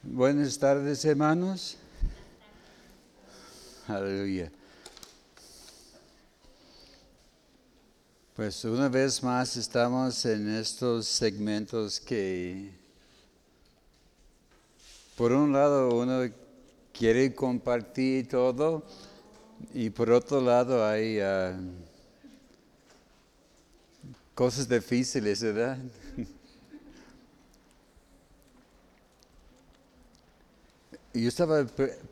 Buenas tardes, hermanos. Aleluya. Pues una vez más estamos en estos segmentos que, por un lado, uno quiere compartir todo y por otro lado hay ah, cosas difíciles, ¿verdad? Yo estaba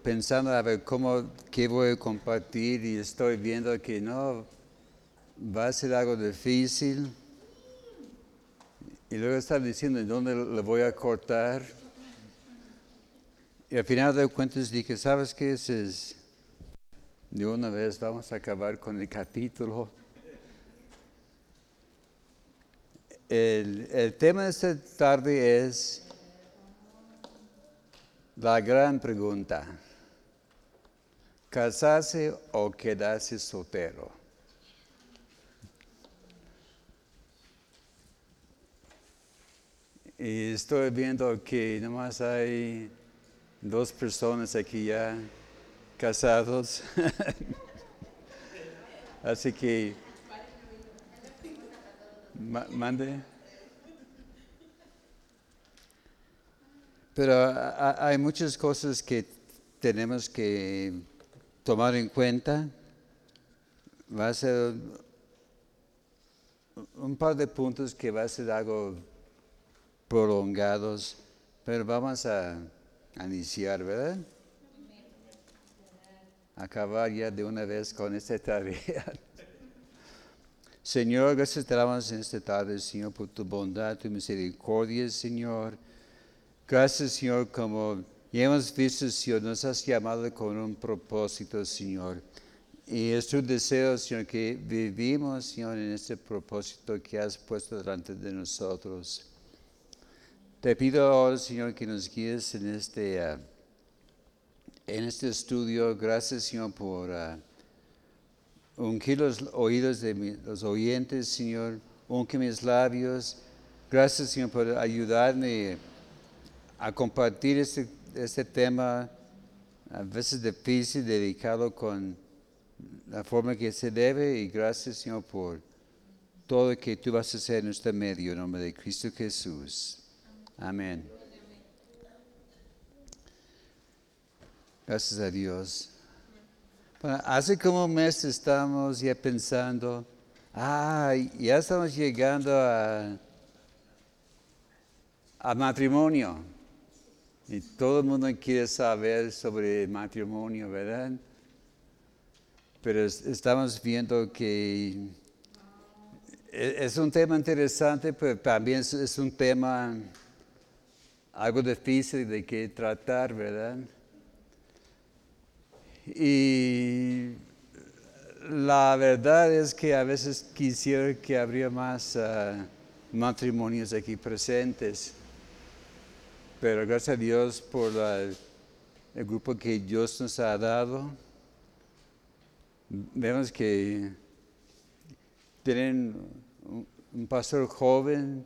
pensando a ver cómo, qué voy a compartir y estoy viendo que no va a ser algo difícil. Y luego estaba diciendo en dónde le voy a cortar. Y al final de cuentas dije, ¿sabes qué? Es, de una vez vamos a acabar con el capítulo. El, el tema de esta tarde es la gran pregunta, ¿casarse o quedarse soltero? Y estoy viendo que nomás hay dos personas aquí ya casados. Así que, mande. Pero hay muchas cosas que tenemos que tomar en cuenta. Va a ser un par de puntos que va a ser algo prolongados, pero vamos a, iniciar, ¿verdad? Acabar ya de una vez con esta tarea. Señor, gracias te damos en esta tarde, Señor, por tu bondad, tu misericordia, Señor. Gracias, Señor, como ya hemos visto, Señor, nos has llamado con un propósito, Señor. Y es tu deseo, Señor, que vivimos, Señor, en este propósito que has puesto delante de nosotros. Te pido ahora, Señor, que nos guíes en este, uh, en este estudio. Gracias, Señor, por uh, ungir los oídos de los oyentes, Señor. Unge mis labios. Gracias, Señor, por ayudarme a compartir este, este tema, a veces difícil, dedicado con la forma que se debe. Y gracias, Señor, por todo lo que tú vas a hacer en este medio, en nombre de Cristo Jesús. Amén. Gracias a Dios. hace como un mes estamos ya pensando, ah, ya estamos llegando a, a matrimonio. Y todo el mundo quiere saber sobre matrimonio, ¿verdad? Pero estamos viendo que e, es un tema interesante, pero también es un tema algo difícil de que tratar, ¿verdad? Y la verdad es que a veces quisiera que habría más ah, matrimonios aquí presentes pero gracias a Dios por el grupo que Dios nos ha dado. Vemos que tienen un, pastor joven,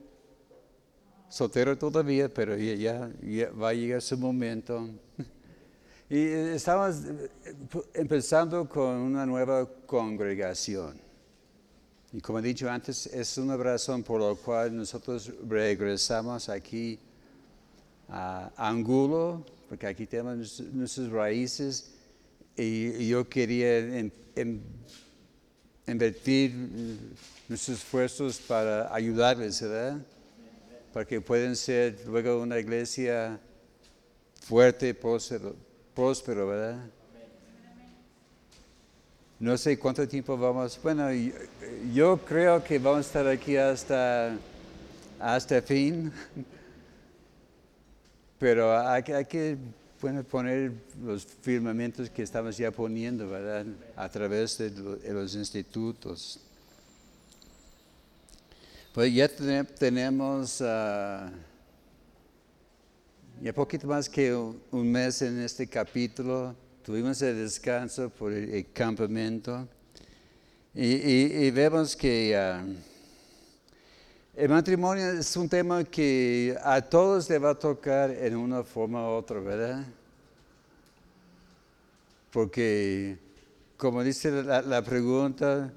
soltero todavía, pero ya, va a llegar su momento. Y estamos empezando con una nueva congregación. Y como he dicho antes, es una razón por la cual nosotros regresamos aquí Angulo, porque aquí tenemos nuestras raíces, y, yo quería invertir nuestros esfuerzos para ayudarles, ¿verdad? Para que puedan ser luego una iglesia fuerte, próspero, próspero ¿verdad? No sé cuánto tiempo vamos. Bueno, yo, yo, creo que vamos a estar aquí hasta, hasta fin. Pero hay, que poner los firmamentos que estamos ya poniendo, ¿verdad? A través de, los institutos. Pues ya tenemos uh, ya poquito más que un, mes en este capítulo. Tuvimos el descanso por el, campamento. Y, vemos que uh, el matrimonio es un tema que a todos le va a tocar en una forma u otra, ¿verdad? Porque, como dice la, pregunta,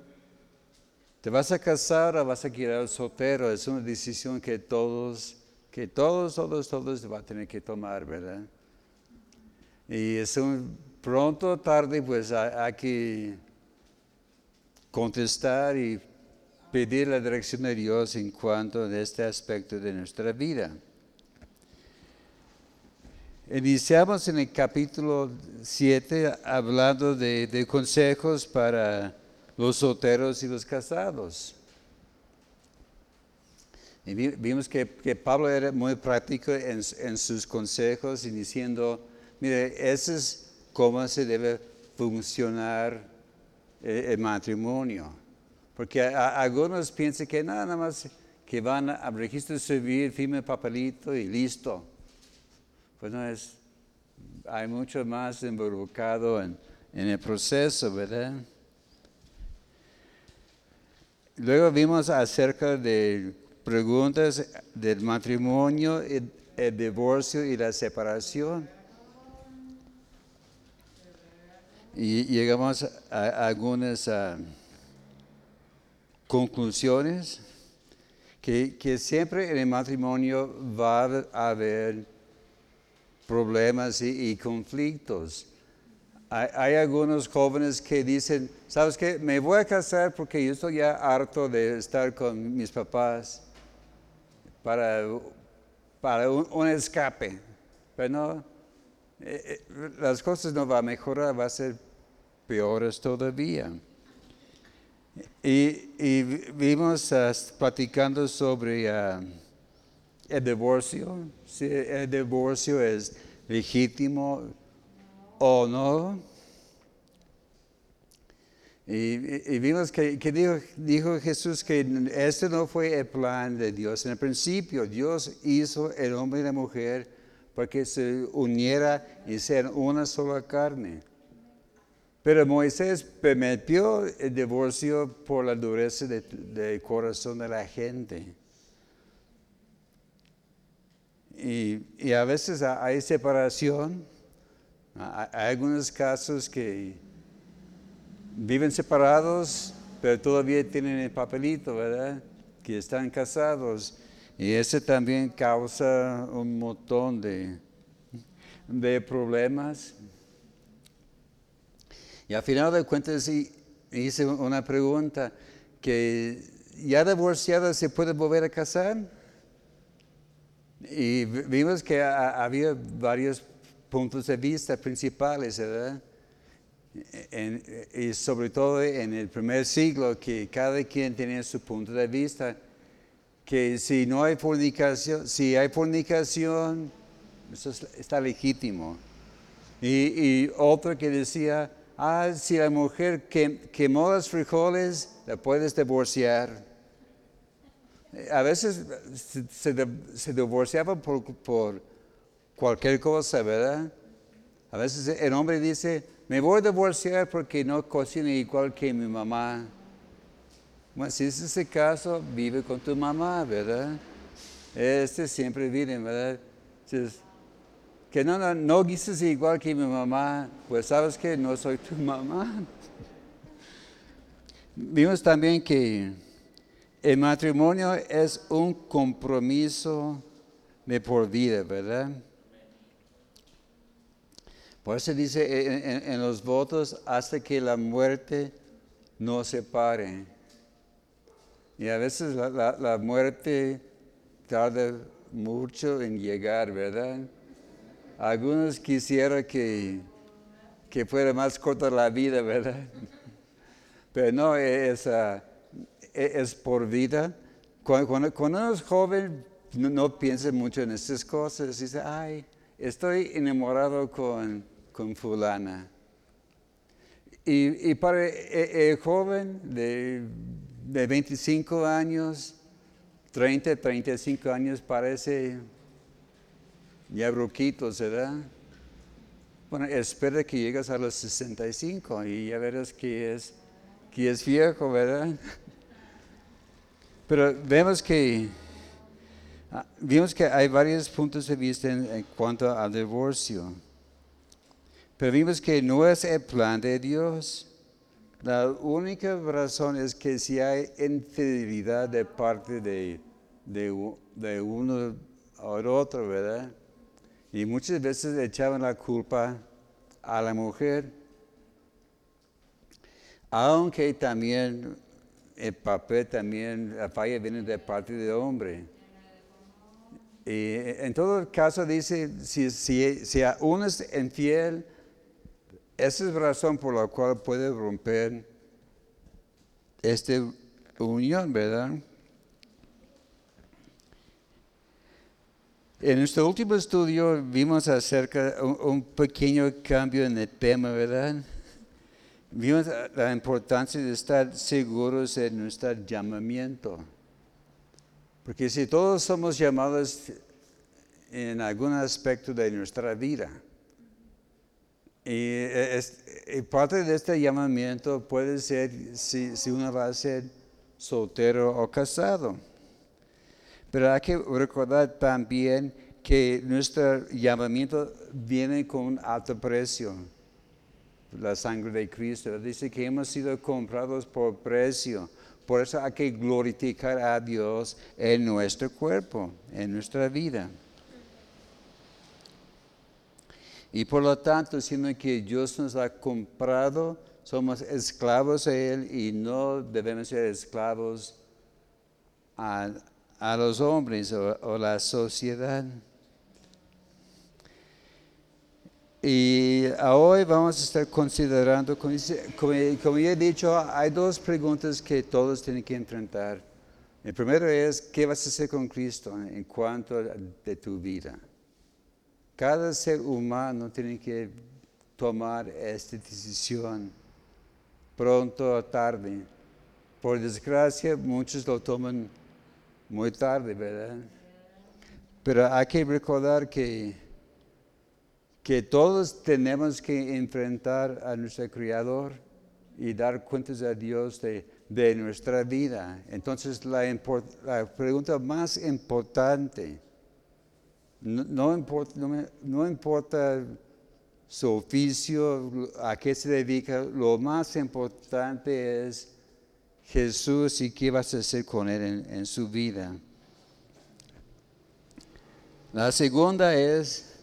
¿te vas a casar o vas a quedar soltero? Es una decisión que todos, que todos, todos, todos van a tener que tomar, ¿verdad? Y es un, pronto o tarde, pues hay que contestar y pedir la dirección de Dios en cuanto a este aspecto de nuestra vida. Iniciamos en el capítulo 7 hablando de, consejos para los solteros y los casados. Vimos que, Pablo era muy práctico en, en, sus consejos y diciendo, mire, ese es cómo se debe funcionar el matrimonio. Porque algunos piensan que nada más que van al registro civil, firme el papelito y listo. Pues no es, hay mucho más involucrado en, el proceso, ¿verdad? Luego vimos acerca de preguntas del matrimonio, el, divorcio y la separación. Y llegamos a, algunas... Ah, conclusiones que, siempre en el matrimonio va a haber problemas y, conflictos. Hay, algunos jóvenes que dicen, ¿sabes qué? Me voy a casar porque yo estoy ya harto de estar con mis papás para, para un, escape. Pero no, eh, eh, las cosas no van a mejorar, va a ser peores todavía. Y, vimos uh, platicando sobre uh, el divorcio, si el divorcio es legítimo o no. Y, vimos que, dijo, dijo, Jesús que este no fue el plan de Dios. En el principio Dios hizo el hombre y la mujer para que se uniera y sean una sola carne. Pero Moisés permitió el divorcio por la dureza del corazón de la gente. Y, a veces hay separación. Hay algunos casos que viven separados, pero todavía tienen el papelito, ¿verdad? Que están casados. Y eso también causa un montón de, de problemas. Y al final de cuentas hice una pregunta, que ya divorciada se puede volver a casar. Y vimos que había varios puntos de vista principales, ¿verdad? y sobre todo en el primer siglo, que cada quien tenía su punto de vista, que si no hay fornicación, si hay fornicación, eso está legítimo. Y, y otro que decía, ah, si la mujer quemó los frijoles, la puedes divorciar. A veces se, divorciaba por, por, cualquier cosa, ¿verdad? A veces el hombre dice, me voy a divorciar porque no cocina igual que mi mamá. Bueno, si es ese caso, vive con tu mamá, ¿verdad? Este siempre vive, ¿verdad? Entonces, que no, no, no guises igual que mi mamá, pues sabes que no soy tu mamá. Vimos también que el matrimonio es un compromiso de por vida, ¿verdad? Por eso dice en, los votos, hasta que la muerte no separe. Y a veces la, la muerte tarda mucho en llegar, ¿verdad? Algunos quisieran que, que fuera más corta la vida, ¿verdad? Pero no, es, ah, es por vida. Cuando, uno es joven, no, piensa mucho en estas cosas. Dice, ay, estoy enamorado con, con fulana. Y, para el, joven de, de 25 años, 30, 35 años, parece ya bruquitos, ¿verdad? Bueno, espera que llegues a los 65 y ya verás que es, que es viejo, ¿verdad? Pero vemos que ah, vimos que hay varios puntos de vista en, cuanto al divorcio. Pero vimos que no es el plan de Dios. La única razón es que si hay infidelidad de parte de, de, de uno al otro, ¿verdad? Y muchas veces echaban la culpa a la mujer, aunque también el papel también, la falla viene de parte del hombre. Y en todo caso dice, si, si, si uno es infiel, esa es la razón por la cual puede romper esta unión, ¿verdad? En nuestro último estudio vimos acerca un, un pequeño cambio en el tema, ¿verdad? Vimos la importancia de estar seguros en nuestro llamamiento. Porque si todos somos llamados en algún aspecto de nuestra vida, y, parte de este llamamiento puede ser si, si, uno va a ser soltero o casado. Pero hay que recordar también que nuestro llamamiento viene con un alto precio. La sangre de Cristo. Dice que hemos sido comprados por precio. Por eso hay que glorificar a Dios en nuestro cuerpo, en nuestra vida. Y por lo tanto, siendo que Dios nos ha comprado, somos esclavos a Él y no debemos ser esclavos a, los hombres o, a la sociedad. Y hoy vamos a estar considerando, como, como, ya he dicho, hay dos preguntas que todos tienen que enfrentar. El primero es, ¿qué vas a hacer con Cristo en cuanto de tu vida? Cada ser humano tiene que tomar esta decisión pronto o tarde. Por desgracia, muchos lo toman muy tarde, ¿verdad? Pero hay que recordar que, que todos tenemos que enfrentar a nuestro Creador y dar cuentas a Dios de, nuestra vida. Entonces, la, pregunta más importante no, no, importa su oficio, a qué se dedica, lo más importante es Jesús y qué vas a hacer con Él en, su vida. La segunda es,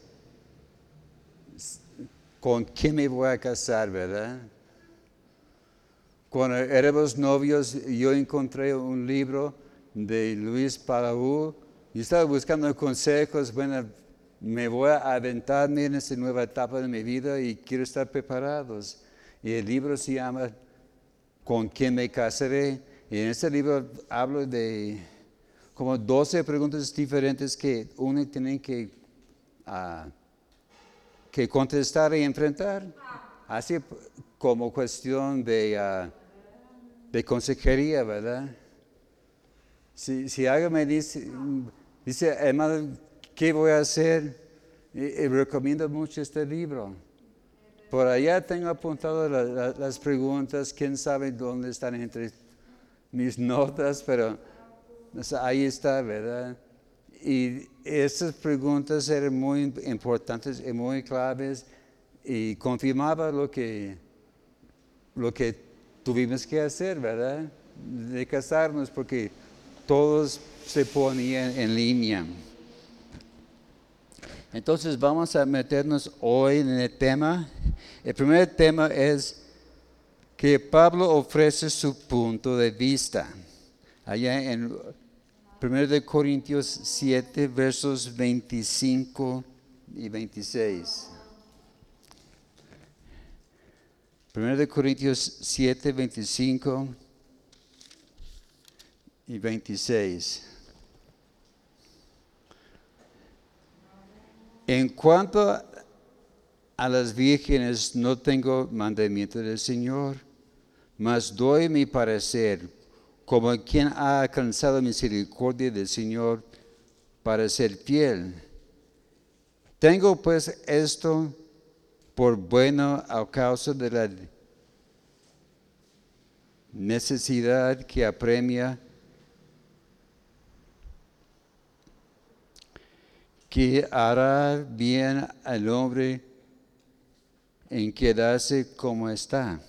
¿con quién me voy a casar, verdad? Cuando éramos novios, yo encontré un libro de Luis Palau yo estaba buscando consejos, bueno, me voy a aventarme en esta nueva etapa de mi vida y quiero estar preparados. Y el libro se llama ¿Con quién me casaré? Y en este libro hablo de como 12 preguntas diferentes que uno tiene que, uh, que contestar y enfrentar. Así como cuestión de, uh, de consejería, ¿verdad? Si, si alguien me dice, Dice, hermano, ¿qué voy a hacer? Y, recomiendo mucho este libro. Por allá tengo apuntado las preguntas, quién sabe dónde están entre mis notas, pero ahí está, ¿verdad? Y estas preguntas eran muy importantes y muy claves y confirmaba lo que, lo que tuvimos que hacer, ¿verdad? De casarnos, porque todos se ponía en línea. Entonces vamos a meternos hoy en el tema. El primer tema es que Pablo ofrece su punto de vista. Allá en 1 Corintios 7, versos 25 y 26. 1 Corintios 7, 25 y 26. En cuanto a las vírgenes, no tengo mandamiento del Señor, mas doy mi parecer como quien ha alcanzado misericordia del Señor para ser fiel. Tengo pues esto por bueno a causa de la necesidad que apremia que hará bien al hombre en quedarse como está.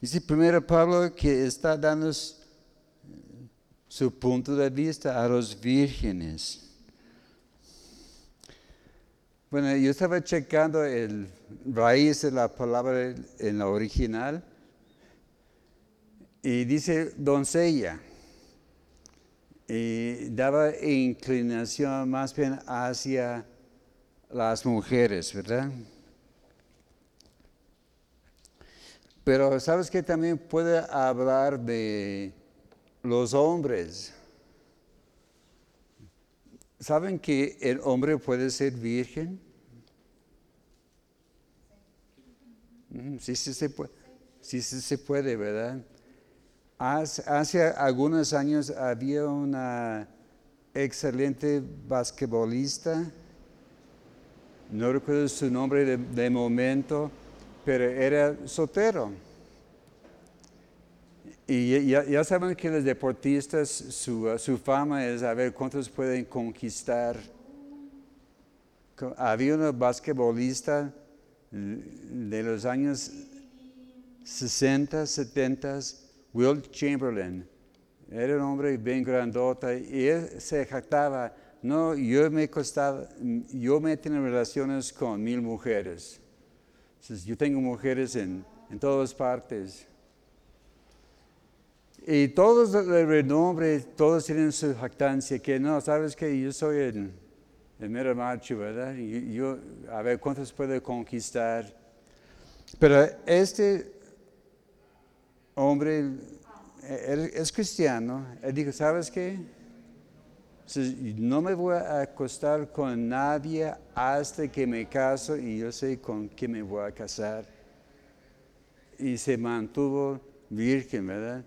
Dice primero Pablo que está dando su punto de vista a los vírgenes. Bueno, yo estaba checando el raíz de la palabra en la original y dice doncella y daba inclinación más bien hacia las mujeres, ¿verdad? Pero sabes que también puede hablar de los hombres. ¿Saben que el hombre puede ser virgen? Mm, sí, sí se puede, sí, sí se puede ¿verdad? Hace, algunos años había una excelente basquetbolista, no recuerdo su nombre de, momento, pero era soltero. Y ya, saben que los deportistas, su, su, fama es a ver cuántos pueden conquistar. Había una basquetbolista de los años 60, 70, Will Chamberlain. Era un hombre bien grandota y él se jactaba, no, yo me costaba, yo me tengo relaciones con mil mujeres. yo tengo mujeres en, todas partes. Y todos de renombre, todos tienen su jactancia, que no, sabes que yo soy el, el mero macho, ¿verdad? Y yo, a ver, ¿cuántos puedo conquistar? Pero este hombre es cristiano, él dijo, ¿sabes qué? No me voy a acostar con nadie hasta que me caso y yo sé con quién me voy a casar. Y se mantuvo virgen, ¿verdad?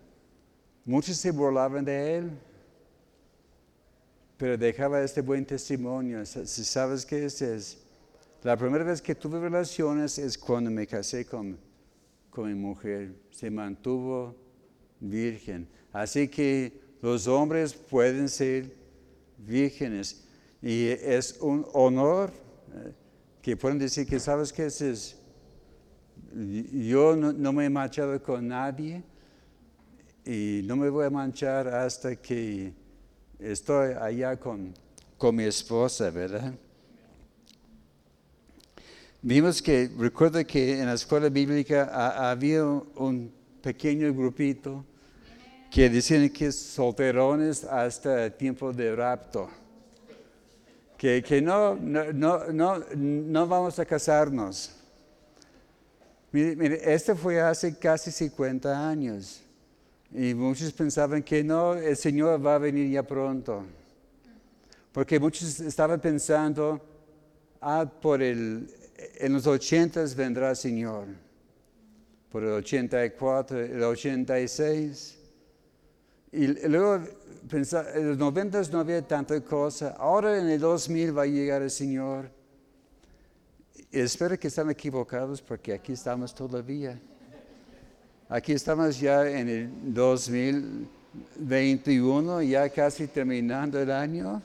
Muchos se burlaban de él, pero dejaba este buen testimonio. Sabes qué es, la primera vez que tuve relaciones es cuando me casé con con mi mujer, se mantuvo virgen. Así que los hombres pueden ser vírgenes y es un honor eh, que pueden decir que sabes que es, yo no, me he manchado con nadie y no me voy a manchar hasta que estoy allá con, con mi esposa, ¿verdad? Vimos que, recuerda que en la escuela bíblica había un pequeño grupito que decían que solterones hasta el tiempo de rapto. Que, que no, no, no, no, vamos a casarnos. Mire, mire, este fue hace casi 50 años. Y muchos pensaban que no, el Señor va a venir ya pronto. Porque muchos estaban pensando, ah, por el, en los ochentas vendrá el Señor. Por el 84, el 86. Y luego en los noventas no había tanta cosa. Ahora en el 2000 va a llegar el Señor. Espero que están equivocados porque aquí estamos todavía. Aquí estamos ya en el 2021, ya casi terminando el año.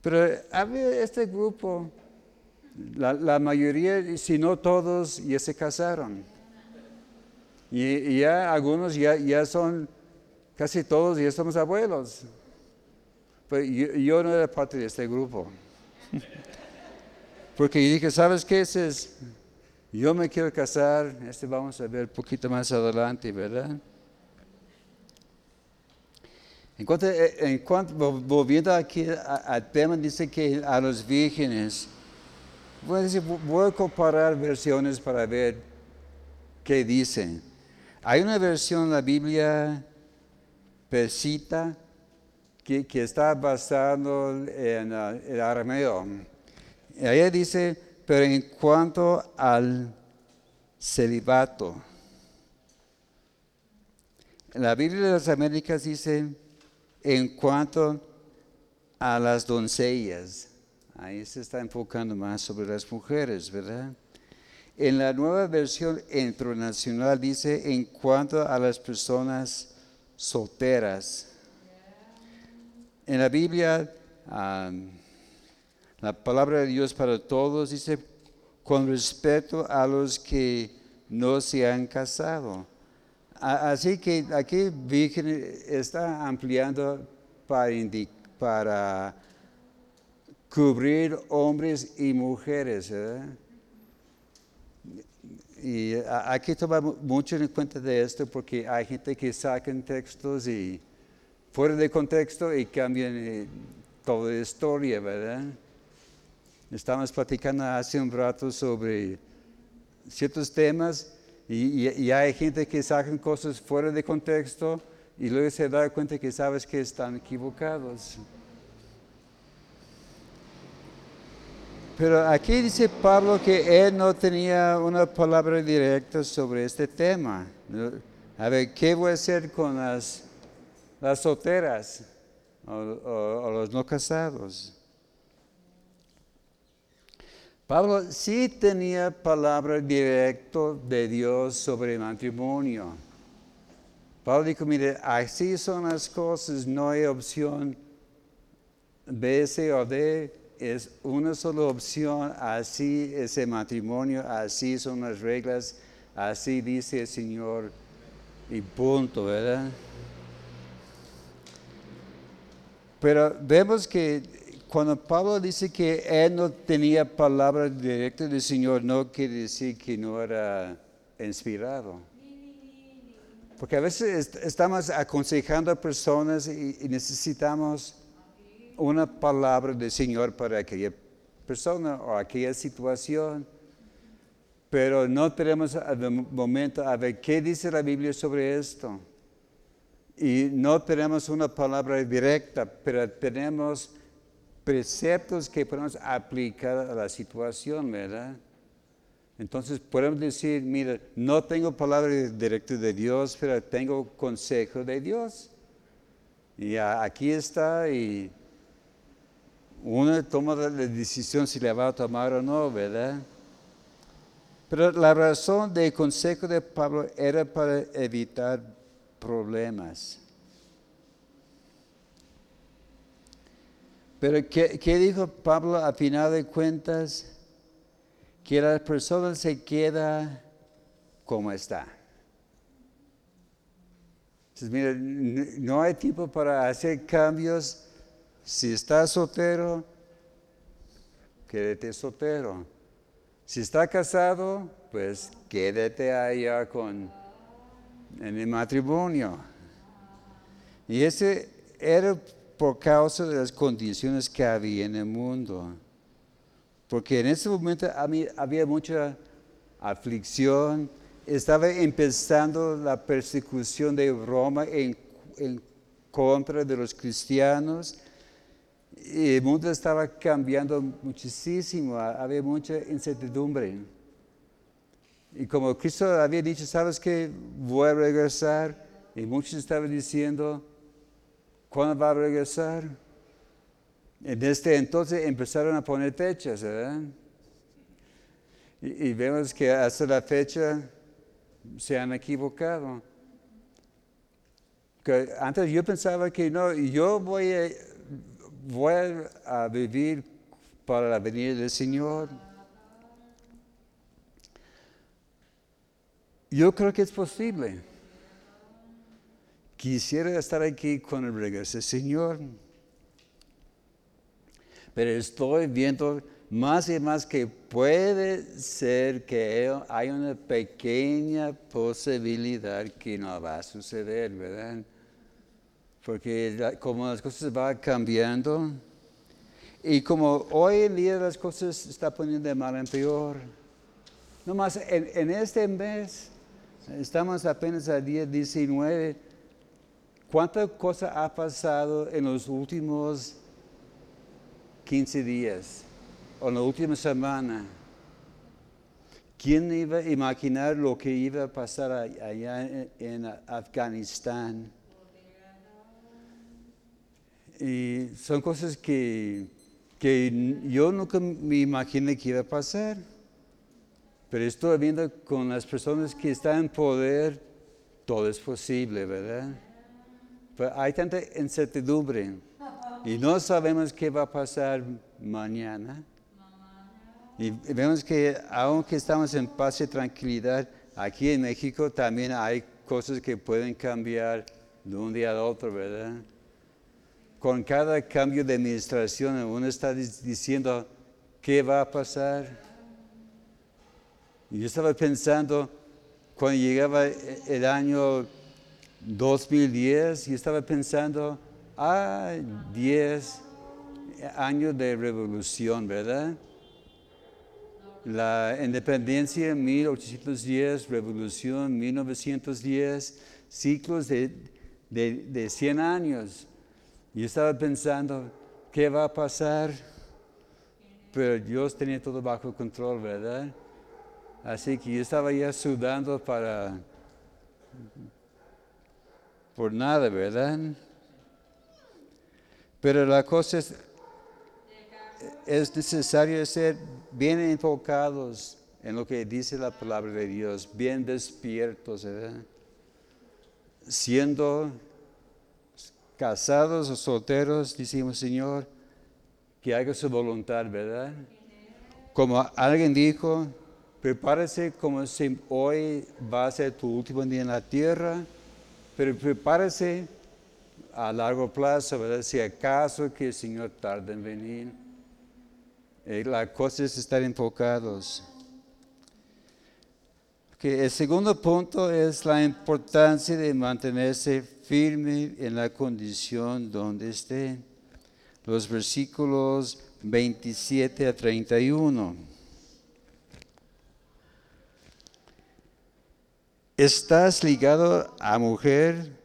Pero había este grupo la, mayoría, si no todos, ya se casaron. Y, ya algunos ya, ya, son, casi todos ya somos abuelos. Pero yo, no era parte de este grupo. Porque yo dije, ¿sabes qué? es, yo me quiero casar, este vamos a ver un poquito más adelante, ¿verdad? En cuanto, eh, en cuanto volviendo aquí al tema, dice que a los vírgenes, Voy a, comparar versiones para ver qué dicen. Hay una versión en la Biblia persita que, está basada en uh, el arameo. Ella dice, pero en cuanto al celibato, la Biblia de las Américas dice, en cuanto a las doncellas. Ahí se está enfocando más sobre las mujeres, ¿verdad? En la nueva versión internacional dice en cuanto a las personas solteras. en la Biblia, la palabra de Dios para todos dice, con respeto a los que no se han casado. Así que aquí Virgen está ampliando para, para cubrir hombres y mujeres. ¿verdad? Y hay que tomar mu- mucho en cuenta de esto porque hay gente que sacan textos y fuera de contexto y cambian eh, toda la historia, ¿verdad? Estamos platicando hace un rato sobre ciertos temas y, y- y hay gente que sacan cosas fuera de contexto y luego se da cuenta que sabes que están equivocados. Pero aquí dice Pablo que él no tenía una palabra directa sobre este tema. A ver, ¿qué voy a hacer con las, las solteras o, o- o los no casados? Pablo sí tenía palabra directa de Dios sobre el matrimonio. Pablo dijo, mire, así son las cosas, no hay opción B, C o D, es una sola opción, así es el matrimonio, así son las reglas, así dice el Señor y punto, ¿verdad? Pero vemos que cuando Pablo dice que él no tenía palabra directa del Señor, no quiere decir que no era inspirado. Porque a veces est- estamos aconsejando a personas y necesitamos una palabra del Señor para aquella persona o aquella situación. Pero no tenemos al momento a ver qué dice la Biblia sobre esto. Y no tenemos una palabra directa, pero tenemos preceptos que podemos aplicar a la situación, ¿verdad? Entonces podemos decir, mira, no tengo palabra directa de Dios, pero tengo consejo de Dios. Y aquí está y uno toma la la decisión si le va a tomar o no, ¿verdad? Pero la razón del consejo de Pablo era para evitar problemas. Pero ¿qué, dijo Pablo a final de cuentas? Que la persona se queda como está. Entonces, mira, no hay tiempo para hacer cambios. Si estás soltero, quédate soltero. Si está casado, pues quédate allá con, en el matrimonio. Y ese era por causa de las condiciones que había en el mundo. Porque en ese momento había mucha aflicción, estaba empezando la persecución de Roma en, en contra de los cristianos. Y el mundo estaba cambiando muchísimo, había mucha incertidumbre. Y como Cristo había dicho, ¿sabes qué? Voy a regresar. Y muchos estaban diciendo, ¿cuándo va a regresar? En este entonces empezaron a poner fechas, ¿verdad? Y, y vemos que hasta la fecha se han equivocado. Que antes yo pensaba que no, yo voy a, voy a vivir para la venida del Señor. Yo creo que es posible. Quisiera estar aquí con el regreso del Señor. Pero estoy viendo más y más que puede ser que hay una pequeña posibilidad que no va a suceder, ¿verdad? Porque como las cosas van cambiando y como hoy en día las cosas se están poniendo de mal en peor. Nomás en, en este mes, estamos apenas a día 19, ¿cuánta cosa ha pasado en los últimos 15 días o en la última semana? ¿Quién iba a imaginar lo que iba a pasar allá en Afganistán? Y son cosas que, que yo nunca me imaginé que iba a pasar. Pero estoy viendo con las personas que están en poder, todo es posible, ¿verdad? Pero hay tanta incertidumbre. Y no sabemos qué va a pasar mañana. Y vemos que aunque estamos en paz y tranquilidad, aquí en México también hay cosas que pueden cambiar de un día al otro, ¿verdad? Con cada cambio de administración uno está diciendo qué va a pasar. Y yo estaba pensando, cuando llegaba el año 2010, yo estaba pensando, ah, 10 años de revolución, ¿verdad? La independencia en 1810, revolución 1910, ciclos de, de, 100 años. Yo estaba pensando, ¿qué va a pasar? Pero Dios tenía todo bajo control, ¿verdad? Así que yo estaba ya sudando para... por nada, ¿verdad? Pero la cosa es, es necesario ser bien enfocados en lo que dice la palabra de Dios, bien despiertos, ¿verdad? Siendo casados o solteros, decimos, Señor, que haga su voluntad, ¿verdad? Como alguien dijo, prepárese como si hoy va a ser tu último día en la tierra, pero prepárese a largo plazo, ¿verdad? Si acaso que el Señor tarde en venir. Eh, la cosa es estar enfocados. el segundo punto es la importancia de mantenerse firme en la condición donde esté. Los versículos 27 a 31. ¿Estás ligado a mujer?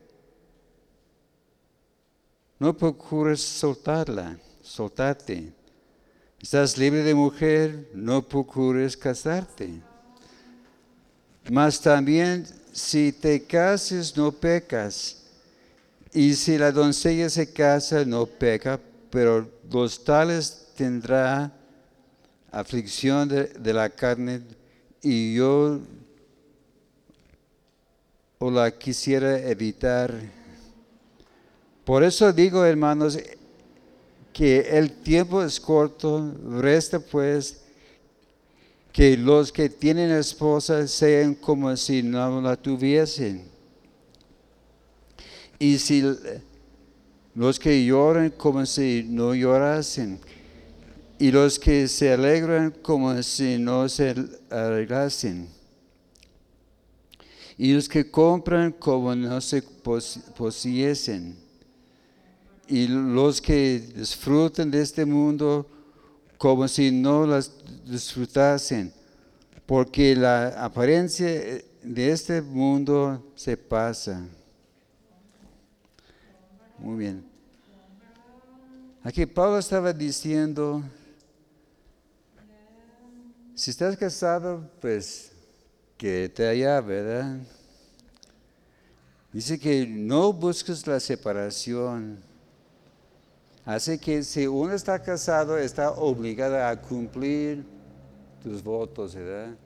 No procures soltarla, soltarte. Estás libre de mujer, no procures casarte. Mas también si te cases, no pecas. Y si la doncella se casa, no peca, pero los tales tendrá aflicción de, la carne y yo o la quisiera evitar. Por eso digo, hermanos, que el tiempo es corto, resta pues que los que tienen esposa sean como si no la tuviesen. Y si los que lloran como si no llorasen. Y los que se alegran como si no se alegrasen. Y los que compran como no se poseyesen y los que disfrutan de este mundo como si no las disfrutasen, porque la apariencia de este mundo se pasa. Muy bien. Aquí Pablo estaba diciendo, si estás casado, pues que te allá, ¿verdad? Dice que no busques la separación Así que si uno está casado, está obligado a cumplir tus votos, ¿verdad?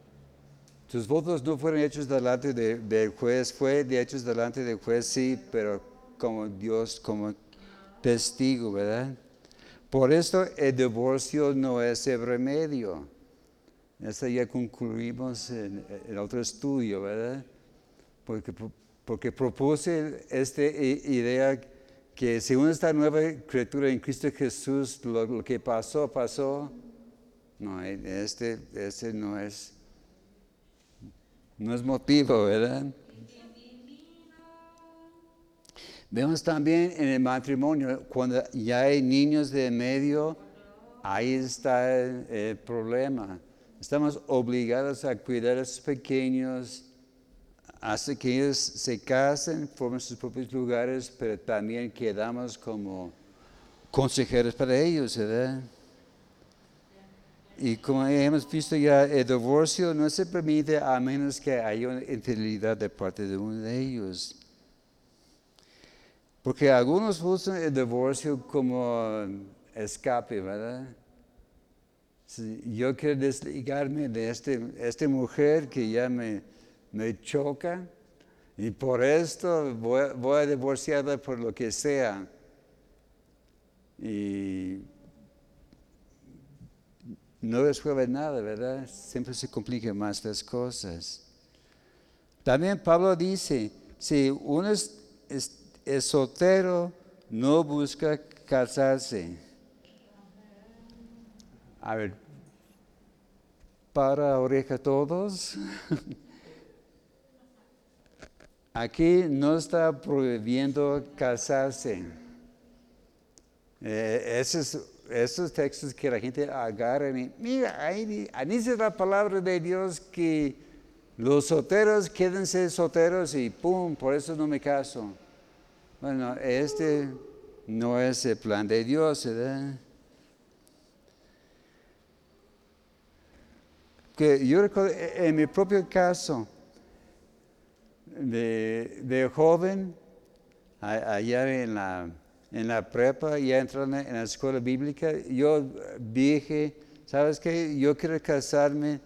Tus votos no fueron hechos delante del juez, fue hechos delante del juez, sí, pero como Dios, como testigo, ¿verdad? Por eso el divorcio no es el remedio. Eso ya concluimos en, otro estudio, ¿verdad? Porque, porque propuse esta idea que según esta nueva criatura en Cristo Jesús, lo, que pasó, pasó. No, este, este no es, no es motivo, ¿verdad? Vemos también en el matrimonio, cuando ya hay niños de medio, ahí está el problema. Estamos obligados a cuidar a los pequeños, hace que ellos se casen, formen sus propios lugares, pero también quedamos como consejeros para ellos, ¿verdad? Y como hemos visto ya, el divorcio no se permite a menos que haya una infidelidad de parte de uno de ellos. Porque algunos usan el divorcio como escape, ¿verdad? yo quiero desligarme de este, esta mujer que ya me, me choca y por esto voy, a divorciarla por lo que sea. y no resuelve nada, ¿verdad? Siempre se complican más las cosas. También Pablo dice, si uno es, es soltero, no busca casarse. A ver, para oreja todos. Aquí no está prohibiendo casarse. Eh, esos, textos que la gente agarra y mira, ahí, dice la palabra de Dios que los solteros quédense solteros y pum, por eso no me caso. Bueno, este no es el plan de Dios, ¿verdad? Que yo recuerdo e, en mi propio caso de, joven, allá en la, en la prepa, ya entrando en la escuela bíblica, yo dije, ¿sabes qué? Yo quiero casarme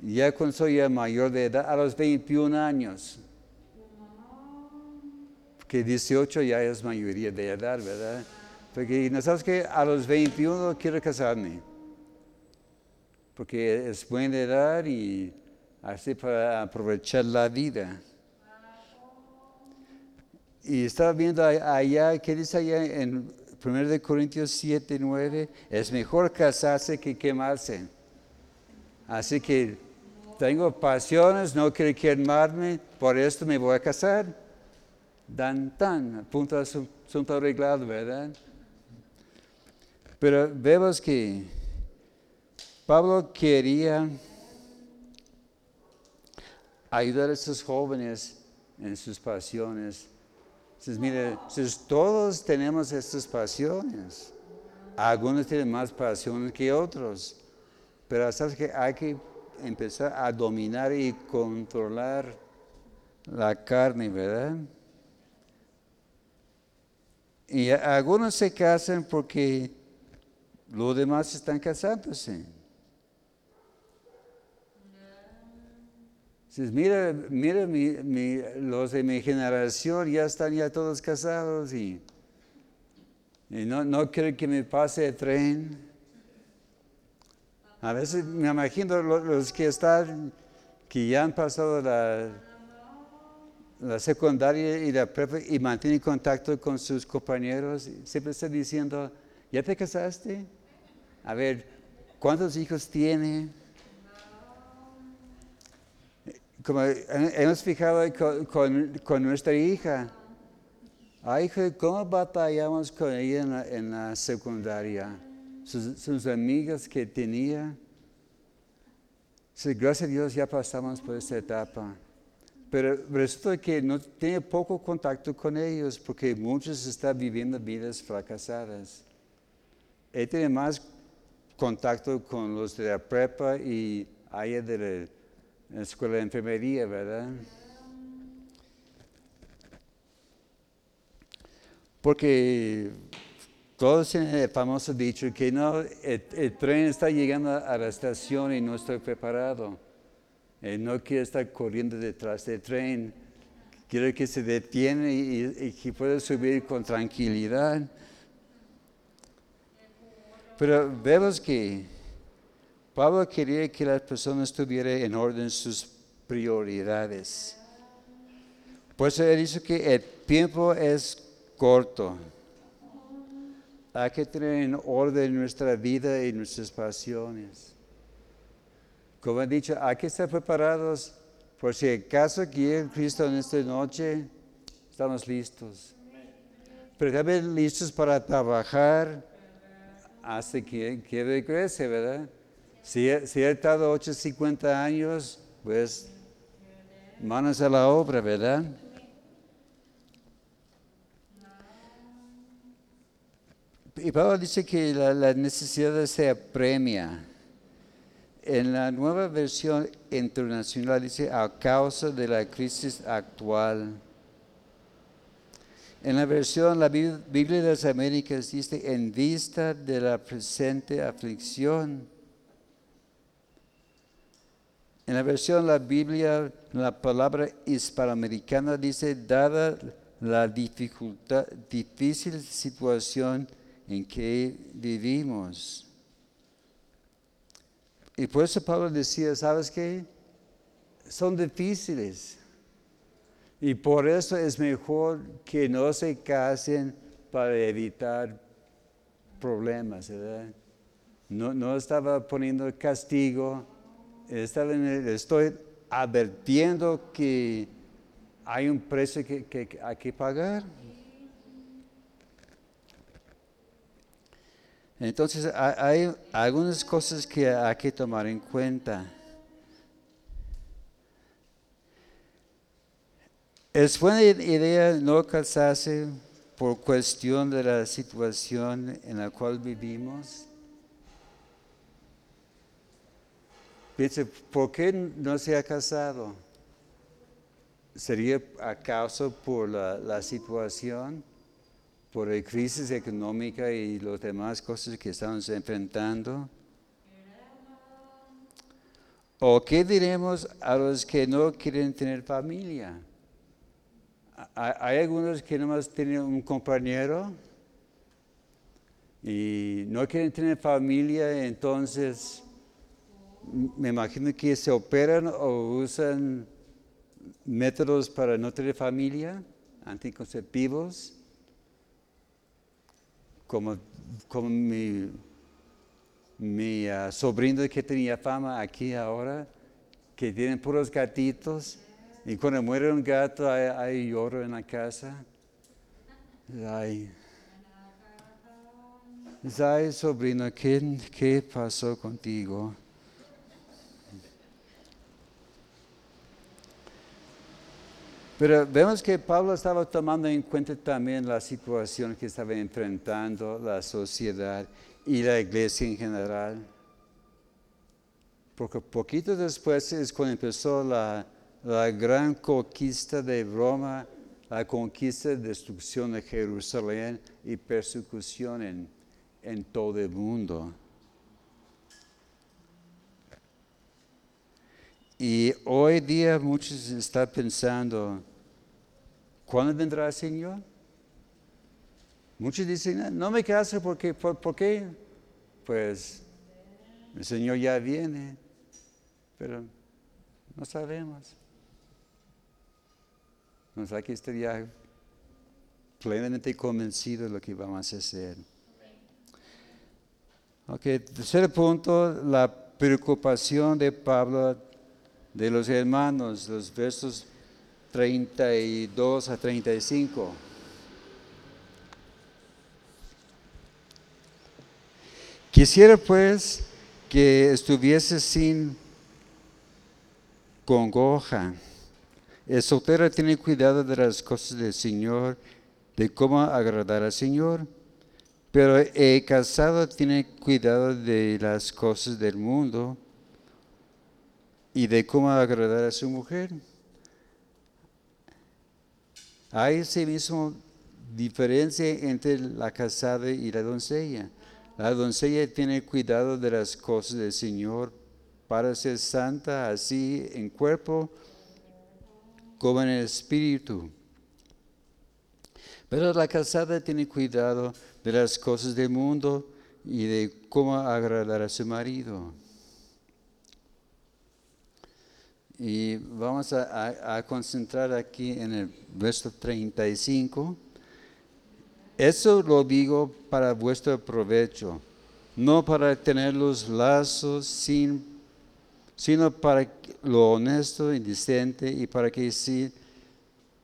ya cuando soy mayor de edad, a los 21 años que 18 ya es mayoría de edad, ¿verdad? Porque no sabes que a los 21 quiero casarme, porque es buena edad y así para aprovechar la vida. Y estaba viendo allá, ¿qué dice allá en 1 Corintios 7, 9? Es mejor casarse que quemarse. Así que tengo pasiones, no quiero quemarme, por esto me voy a casar dan tan, punto asunto arreglado, ¿verdad? Pero vemos que Pablo quería ayudar a estos jóvenes en sus pasiones. Entonces, mire, todos tenemos estas pasiones. Algunos tienen más pasiones que otros. Pero sabes que hay que empezar a dominar y controlar la carne, ¿verdad? Y algunos se casan porque los demás están casándose. mira, mira los de mi generación ya están ya todos casados y, no, no quiero que me pase el tren. A veces me imagino los que están, que ya han pasado la, la secundaria y la prepa y mantiene contacto con sus compañeros, siempre está diciendo, ¿ya te casaste? A ver, ¿cuántos hijos tiene? Como hemos fijado con, nuestra hija. Ay, ¿cómo batallamos con ella en la, secundaria? Sus, sus, amigas que tenía. gracias a Dios ya pasamos por esta etapa. Pero resulta que no tiene poco contacto con ellos porque muchos están viviendo vidas fracasadas. Él tiene más contacto con los de la prepa y allá de la escuela de enfermería, ¿verdad? Porque todos tienen el famoso dicho que no, el tren está llegando a la estación y no estoy preparado. Eh, no quiere estar corriendo detrás del tren, quiere que se detiene y, que pueda subir con tranquilidad. Pero vemos que Pablo quería que las personas tuvieran en orden sus prioridades. Por eso él dice que el tiempo es corto. Hay que tener en orden nuestra vida y nuestras pasiones. Como he dicho, hay que estar preparados por si acaso quiere Cristo en esta noche, estamos listos. Pero también listos para trabajar hasta que, que regrese, ¿verdad? Si, si ha estado 850 años, pues manos a la obra, ¿verdad? Y Pablo dice que la, la necesidad se apremia. En la nueva versión internacional dice a causa de la crisis actual. En la versión, la Biblia de las Américas dice en vista de la presente aflicción. En la versión, la Biblia, la palabra hispanoamericana dice, dada la dificultad, difícil situación en que vivimos. Y por eso Pablo decía, ¿sabes qué? Son difíciles. Y por eso es mejor que no se casen para evitar problemas. No, estaba poniendo castigo, estoy advirtiendo que hay un precio que hay que pagar. Entonces hay algunas cosas que hay que tomar en cuenta. Es buena idea no casarse por cuestión de la situación en la cual vivimos. Piense, ¿por qué no se ha casado? ¿Sería acaso por la, la situación? Por la crisis económica y las demás cosas que estamos enfrentando? ¿O qué diremos a los que no quieren tener familia? Hay algunos que nomás tienen un compañero y no quieren tener familia, entonces me imagino que se operan o usan métodos para no tener familia, anticonceptivos como, mi, mi uh, sobrino que tenía fama aquí ahora, que tienen puros gatitos, y cuando muere un gato hay, lloro en la casa. Ay sobrino, ¿qué, ¿qué pasó contigo? Pero vemos que Pablo estaba tomando en cuenta también la situación que estaba enfrentando la sociedad y la iglesia en general. Porque poquito después es cuando empezó la, gran conquista de Roma, la conquista y destrucción de Jerusalén y persecución en, en todo el mundo. Y hoy día muchos están pensando, ¿cuándo vendrá el Señor? Muchos dicen, no me caso porque, ¿por, qué? Pues el Señor ya viene, pero no sabemos. Nos hay que estar plenamente convencido de lo que vamos a hacer. Ok, tercer punto, la preocupación de Pablo de los hermanos, los versos 32 a 35. Quisiera pues que estuviese sin congoja. El soltero tiene cuidado de las cosas del Señor, de cómo agradar al Señor, pero el casado tiene cuidado de las cosas del mundo y de cómo agradar a su mujer. Hay esa misma diferencia entre la casada y la doncella. La doncella tiene cuidado de las cosas del Señor para ser santa así en cuerpo como en el espíritu. Pero la casada tiene cuidado de las cosas del mundo y de cómo agradar a su marido. Y vamos a, concentrar aquí en el verso 35. Eso lo digo para vuestro provecho, no para tener los lazos sin, sino para lo honesto y decente y para que sí,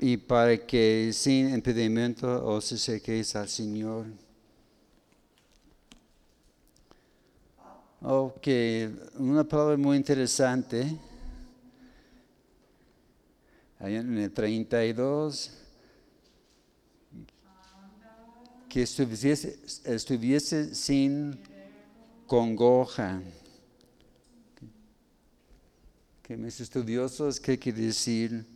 y para que sin impedimento os acerquéis al Señor. Ok, una palabra muy interesante en el 32, que estuviese, estuviese sin congoja. Que mis estudiosos, ¿qué quiere decir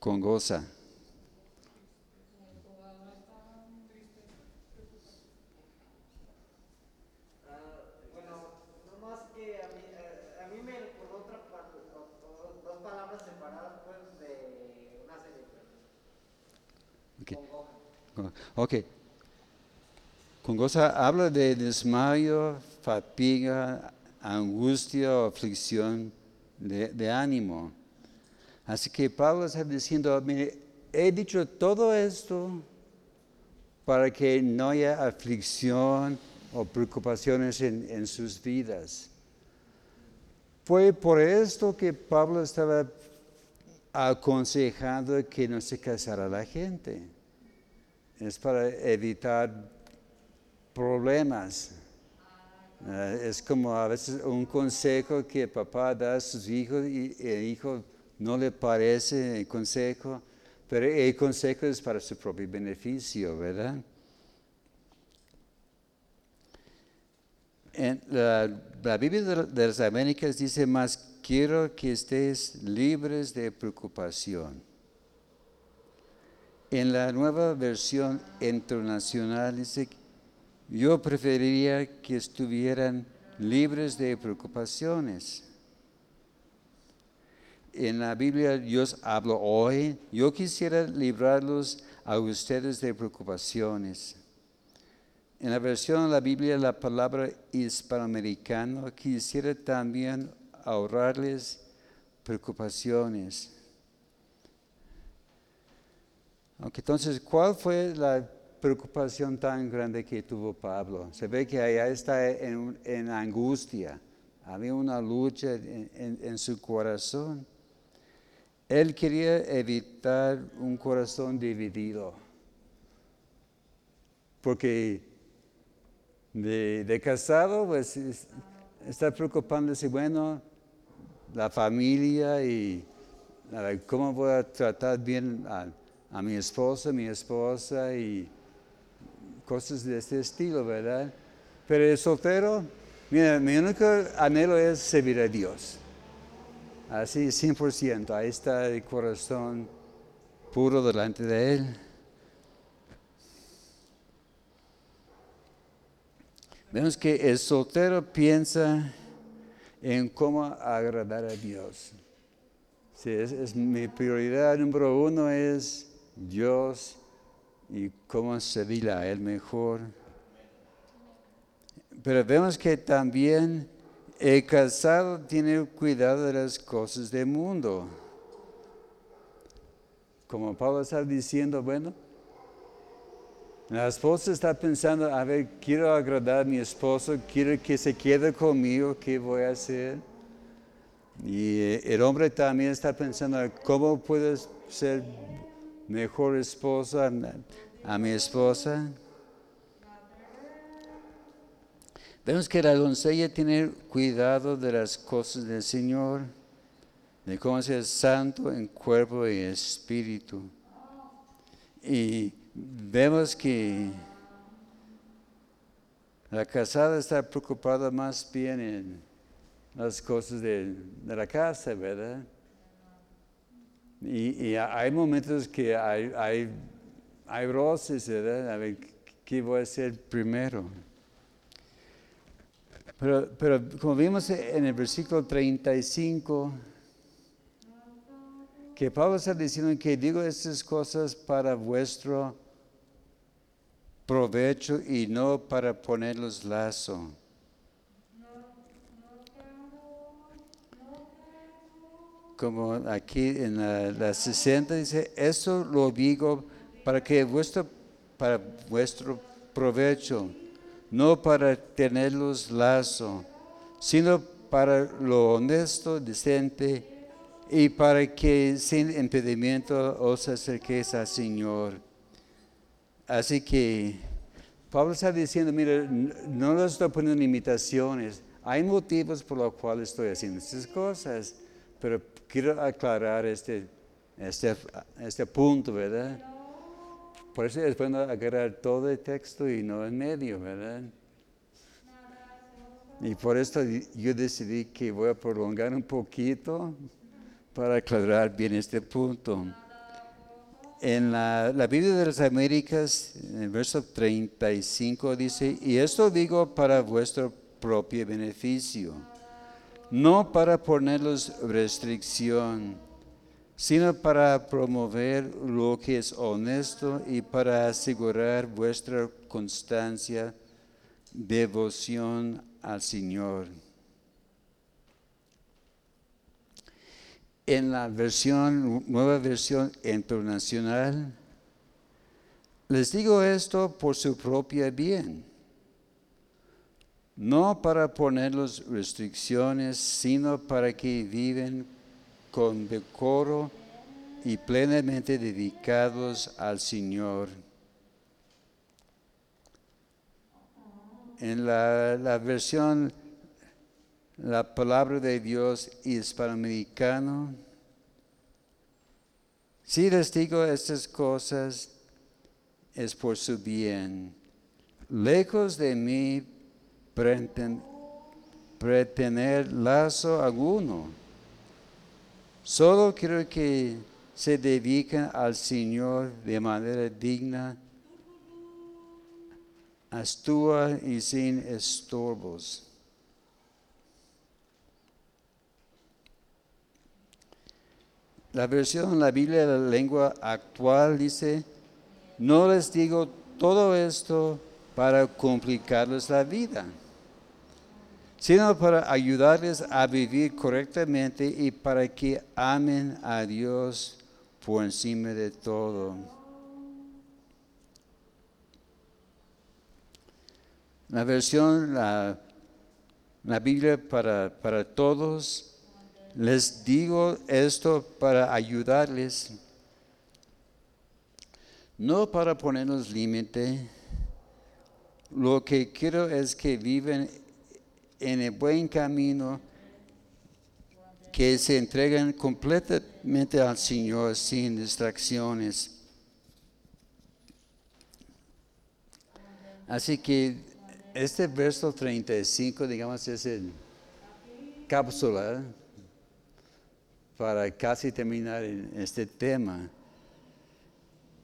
congoja? Ok. Con gozo habla de desmayo, fatiga, angustia aflicción de, de ánimo. Así que Pablo está diciendo, mire, he dicho todo esto para que no haya aflicción o preocupaciones en, en sus vidas. Fue por esto que Pablo estaba aconsejando que no se casara la gente. Es para evitar problemas. Eh, es como a veces un consejo que papá da a sus hijos y el hijo no le parece el consejo, pero el consejo es para su propio beneficio, ¿verdad? La, la Biblia de las Américas dice más, quiero que estés libres de preocupación. En la nueva versión internacional dice, yo preferiría que estuvieran libres de preocupaciones. En la Biblia Dios habla hoy, yo quisiera librarlos a ustedes de preocupaciones. En la versión de la Biblia, la palabra hispanoamericano, quisiera también ahorrarles preocupaciones. Aunque entonces, ¿cuál fue la preocupación tan grande que tuvo Pablo? Se ve que allá está en, angustia, había una lucha en su corazón. Él quería evitar un corazón dividido, porque de, casado, pues está preocupándose, bueno, la familia y cómo voy a tratar bien a, mi esposa, mi esposa y cosas de este estilo, ¿verdad? Pero el soltero, mira, mi único anhelo es servir a Dios. Así, 100%, ahí está el corazón puro delante de Él. Vemos que el soltero piensa en cómo agradar a Dios. Sí, es, mi prioridad número uno es Dios y cómo servirle a Él mejor. Pero vemos que también el casado tiene cuidado de las cosas del mundo. Como Pablo está diciendo, bueno, la esposa está pensando, a ver, quiero agradar a mi esposo, quiero que se quede conmigo, ¿qué voy a hacer? Y el hombre también está pensando, ¿cómo puedo ser mejor esposa a mi esposa? Vemos que la doncella tiene cuidado de las cosas del Señor, de cómo ser santo en cuerpo y espíritu. Y vemos que la casada está preocupada más bien en las cosas de, la casa, ¿verdad? Y, hay momentos que hay, hay, hay roces, ¿verdad? A ver, ¿qué voy a hacer primero? Pero, pero como vimos en el versículo 35, que Pablo está diciendo que digo estas cosas para vuestro provecho y no para ponerlos lazo. Como aquí en la, 60 dice, eso lo digo para que vuestro, para vuestro provecho, no para tenerlos lazo, sino para lo honesto, decente y para que sin impedimento os acerquéis al Señor Así que Pablo está diciendo, mira, no lo estoy poniendo en imitaciones. Hay motivos por los cuales estoy haciendo estas cosas, pero quiero aclarar este, este, este punto, ¿verdad? Por eso es bueno agarrar todo el texto y no en medio, ¿verdad? Y por esto yo decidí que voy a prolongar un poquito para aclarar bien este punto en la, Biblia de las Américas, en el verso 35 dice, y esto digo para vuestro propio beneficio, no para ponerlos restricción, sino para promover lo que es honesto y para asegurar vuestra constancia, devoción al Señor. En la versión, nueva versión internacional, les digo esto por su propio bien, no para ponerlos restricciones, sino para que viven con decoro y plenamente dedicados al Señor. En la, la versión la palabra de Dios hispanoamericano. Si les digo estas cosas, es por su bien. Lejos de mí pretender lazo alguno. Solo quiero que se dediquen al Señor de manera digna, astúa y sin estorbos. La versión de la Biblia de la lengua actual dice, no les digo todo esto para complicarles la vida, sino para ayudarles a vivir correctamente y para que amen a Dios por encima de todo. La versión, la, la Biblia para, para todos, les digo esto para ayudarles, no para ponernos límite. Lo que quiero es que viven en el buen camino, que se entreguen completamente al Señor sin distracciones. Así que este verso 35, digamos, es el cápsula para casi terminar este tema.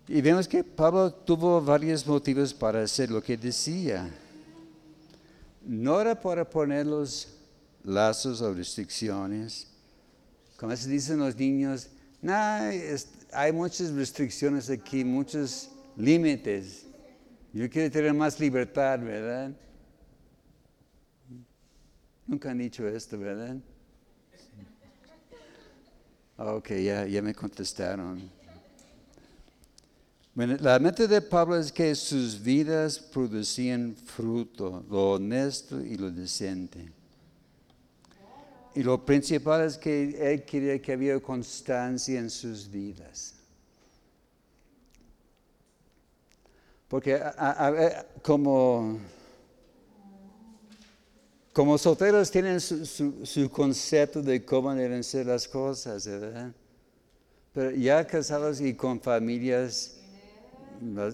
Y vemos que Pablo tuvo varios motivos para hacer lo que decía. No era para poner los lazos o restricciones. Como se dicen los niños, hay muchas restricciones aquí, muchos límites. Yo quiero tener más libertad, ¿verdad? Nunca han dicho esto, ¿verdad? Ok, ya, ya me contestaron. La meta de Pablo es que sus vidas producían fruto, lo honesto y lo decente. Y lo principal es que él quería que había constancia en sus vidas. Porque como como solteros tienen su, concepto de cómo deben ser las cosas, ¿verdad? Pero ya casados y con familias,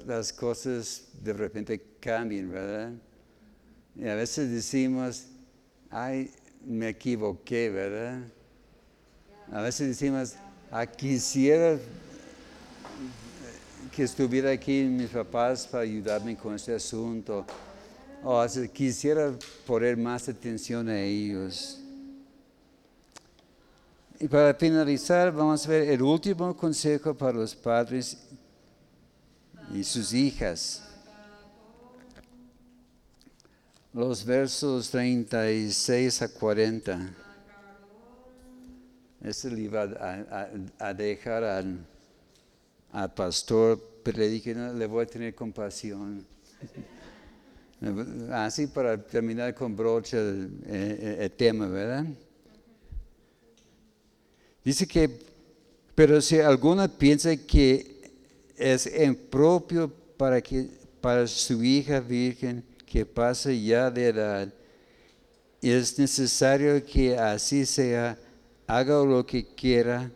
las, cosas de repente cambian, ¿verdad? Y a veces decimos, ay, me equivoqué, ¿verdad? A veces decimos, ah, quisiera que estuviera aquí mis papás para ayudarme con este asunto o quisiera poner más atención a ellos. Y para finalizar, vamos a ver el último consejo para los padres y sus hijas. Los versos 36 a 40. Este le iba a, dejar al, pastor, pero le dije, no, le voy a tener compasión. Así para terminar con broche el, tema, ¿verdad? Dice que, pero si alguno piensa que es impropio para, que, para su hija virgen que pase ya de edad, es necesario que así sea, haga lo que quiera,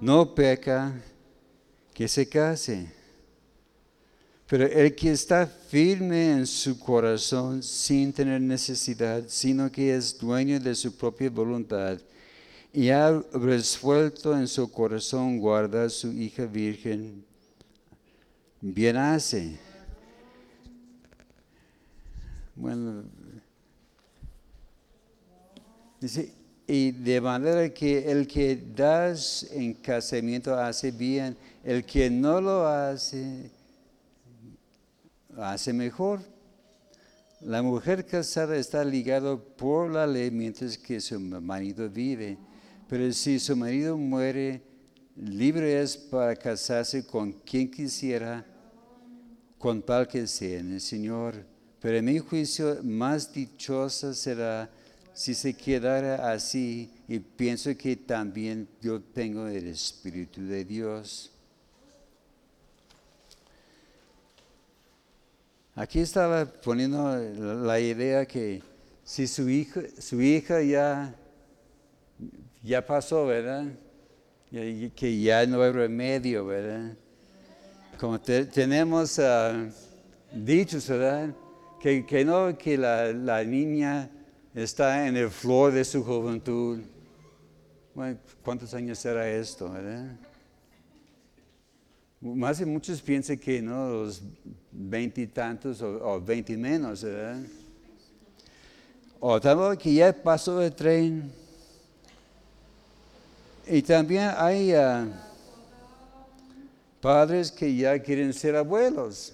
no peca, que se case. Pero el que está firme en su corazón sin tener necesidad, sino que es dueño de su propia voluntad y ha resuelto en su corazón guardar su hija virgen, bien hace. Bueno, dice, Y de manera que el que das en casamiento hace bien, el que no lo hace, hace mejor. La mujer casada está ligada por la ley mientras que su marido vive, pero si su marido muere, libre es para casarse con quien quisiera, con tal que sea en el Señor. Pero en mi juicio más dichosa será si se quedara así y pienso que también yo tengo el Espíritu de Dios. Aquí estaba poniendo la idea que si su hija, su hija ya, ya pasó, ¿verdad? Que ya no hay remedio, ¿verdad? Como tenemos uh, dichos, ¿verdad? Que, que no, que la, la niña está en el flor de su juventud. Bueno, ¿cuántos años será esto? ¿verdad? Más de muchos piensan que no, los veintitantos o veinte menos, ¿verdad? O también que ya pasó el tren. Y también hay ah, padres que ya quieren ser abuelos.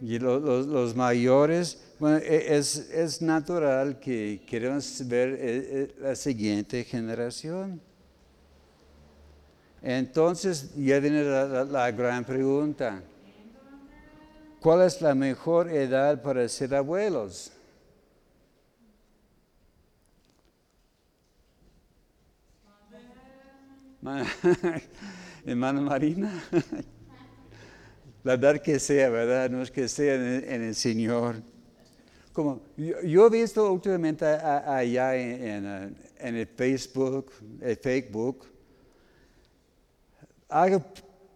Y los mayores bueno, e, es, natural que queremos ver eh, eh, la siguiente generación. Entonces ya viene la, gran pregunta. ¿Cuál es la mejor edad para ser abuelos? Hermana Marina, la edad que sea, ¿verdad? No es que sea en el Señor. Como, yo, he visto últimamente allá en, el Facebook, el Facebook, hago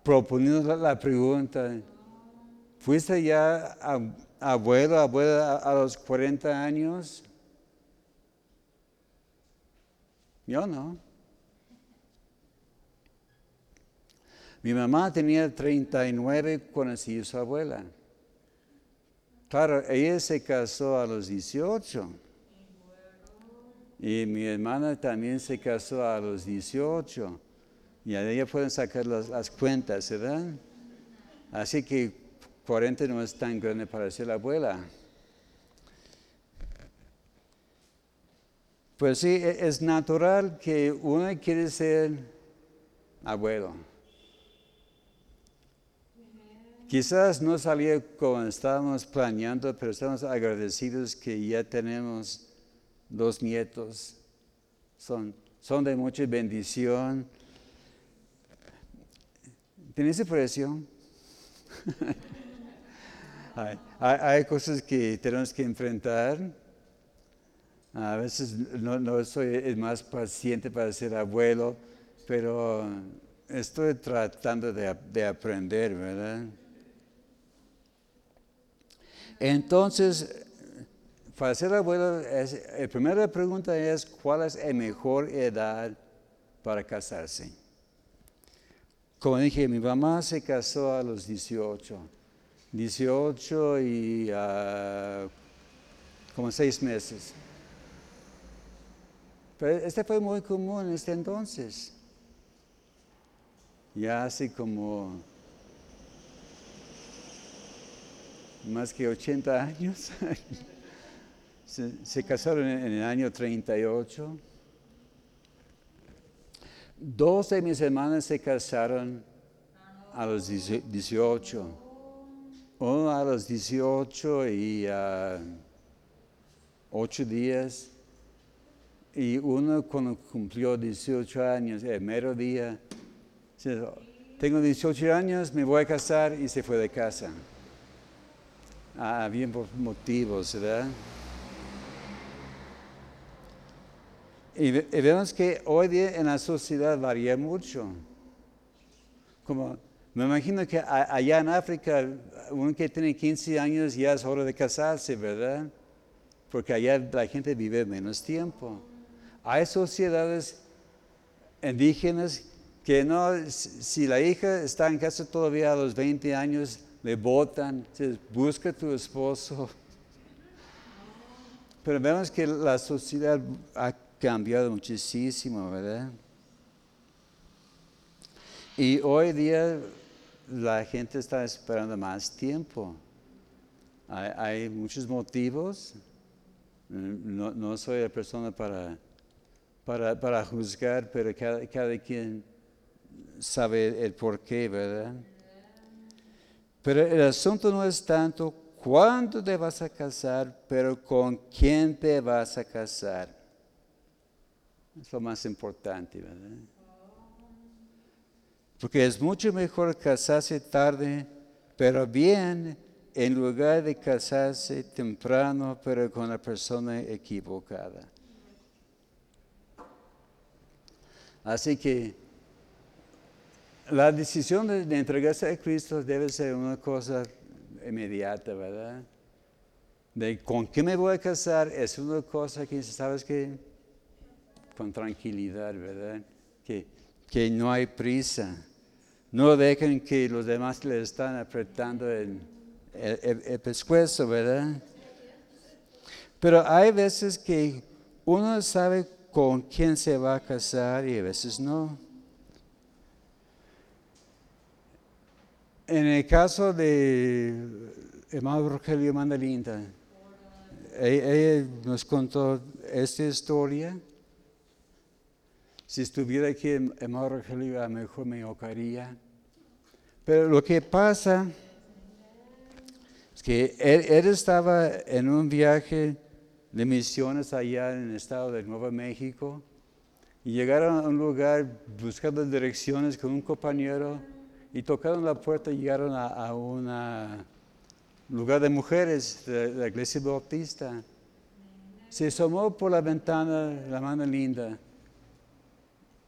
proponiendo la, pregunta, ¿fuiste ya abuelo, abuela a, los 40 años? Yo no. Mi mamá tenía 39 cuando se hizo abuela. Claro, ella se casó a los 18. Y mi hermana también se casó a los 18. Y a ella pueden sacar las, cuentas, ¿verdad? Así que 40 no es tan grande para ser la abuela. Pues sí, e, es natural que uno quiere ser abuelo. Quizás no salió como estábamos planeando, pero estamos agradecidos que ya tenemos dos nietos. Son, son de mucha bendición. ¿Tienes presión? hay, hay, cosas que tenemos que enfrentar. A veces no, soy el más paciente para ser abuelo, pero estoy tratando de, de aprender, ¿verdad? Entonces, para ser abuelo, la primera pregunta es, ¿cuál es la mejor edad para casarse? Como dije, mi mamá se casó a los 18. 18 y uh, como seis meses. Pero este fue muy común en este entonces. Ya hace como más que 80 años. se, casaron en, el año 38. Dos de mis hermanas se casaron a los 18. Uno a los 18 y a 8 días. Y uno cuando cumplió 18 años, el mero día, tengo 18 años, me voy a casar y se fue de casa. Ah, bien por motivos, ¿verdad? Y, vemos que hoy día en la sociedad varía mucho. Como me imagino que allá en África, uno que tiene 15 años ya es hora de casarse, ¿verdad? Porque allá la gente vive menos tiempo. Hay sociedades indígenas que no, si la hija está en casa todavía a los 20 años, le botan, busca tu esposo. Pero vemos que la sociedad ha cambiado muchísimo, ¿verdad? Y hoy día la gente está esperando más tiempo. Hay, muchos motivos. No, soy la persona para, para, juzgar, pero cada, cada, quien sabe el porqué, ¿verdad? Pero el asunto no es tanto cuándo te vas a casar, pero con quién te vas a casar. Es lo más importante, ¿verdad? Porque es mucho mejor casarse tarde, pero bien, en lugar de casarse temprano, pero con la persona equivocada. Así que la decisión de, entregarse a Cristo debe ser una cosa inmediata, ¿verdad? De con qué me voy a casar es una cosa que, ¿sabes qué? Con tranquilidad, ¿verdad? Que, que no hay prisa. No dejen que los demás le están apretando el, el pescuezo, ¿verdad? Pero hay veces que uno sabe con quién se va a casar y a veces no. En el caso de hermano Rogelio Mandalinda, ella, nos contó esta historia. Si estuviera aquí hermano Rogelio, a lo mejor me ocaría. Pero lo que pasa es que él, estaba en un viaje de misiones allá en el estado de Nuevo México y llegaron a un lugar buscando direcciones con un compañero y tocaron la puerta y llegaron a, un lugar de mujeres de la iglesia bautista. Se asomó por la ventana la mano linda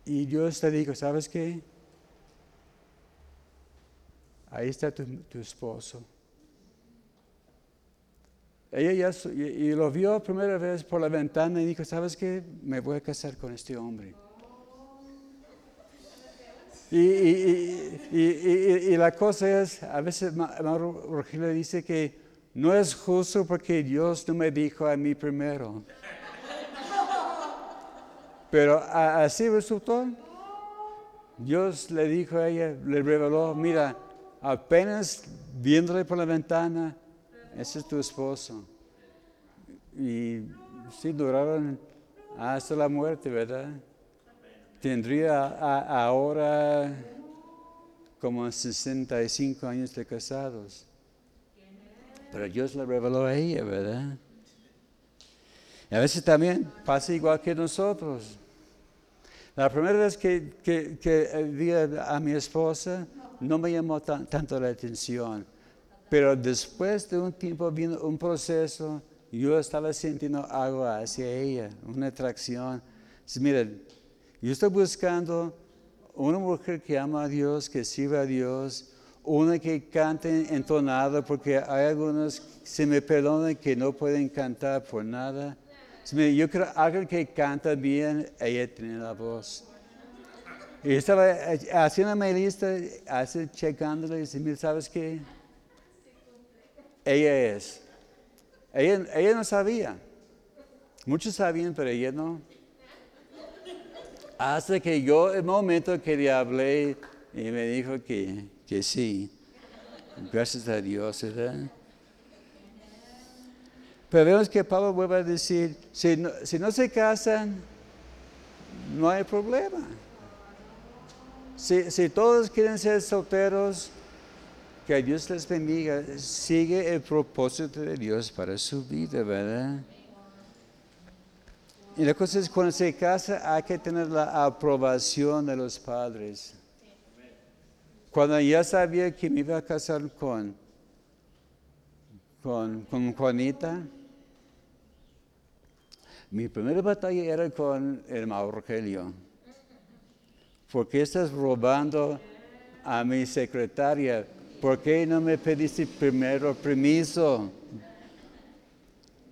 y Dios te dijo, ¿sabes qué? Ahí está tu, esposo. Ella ya y, lo vio primera vez por la ventana y dijo, ¿sabes qué? Me voy a casar con este hombre. Y, la cosa es, a veces Rogelio dice que no es justo porque Dios no me dijo a mí primero. Pero así resultó. Dios le dijo a ella, le reveló, mira, apenas viéndole por la ventana, ese es tu esposo. Y sí, duraron hasta la muerte, ¿verdad? Tendría ahora como 65 años de casados. Pero Dios le reveló a ella, ¿verdad? Y a veces también pasa igual que nosotros. La primera vez que, vi a, mi esposa no me llamó tanto la atención, pero después de un tiempo viendo un proceso, yo estaba sintiendo algo hacia ella, una atracción. Miren, yo estoy buscando una mujer que ama a Dios, que sirva a Dios, una que cante entonada, porque hay algunos, se me perdonan, que no pueden cantar por nada. Yo creo alguien que canta bien, ella tiene la voz. Y estaba haciendo mi lista, así checándola y dice, ¿sabes qué? Ella es. Ella, ella no sabía. Muchos sabían, pero ella no. Hasta que yo, el momento que le hablé, y me dijo que, que sí. Gracias a Dios, ¿verdad? Pero vemos que Pablo vuelve a decir, si no, si no se casan, no hay problema. Si, si, todos quieren ser solteros, que Dios les bendiga. Sigue el propósito de Dios para su vida, ¿verdad? Y la cosa es, cuando se casa hay que tener la aprobación de los padres. Cuando ya sabía que me iba a casar con, con, Juanita, mi primera batalla era con el hermano Rogelio. ¿Por qué estás robando a mi secretaria? ¿Por qué no me pediste primero permiso?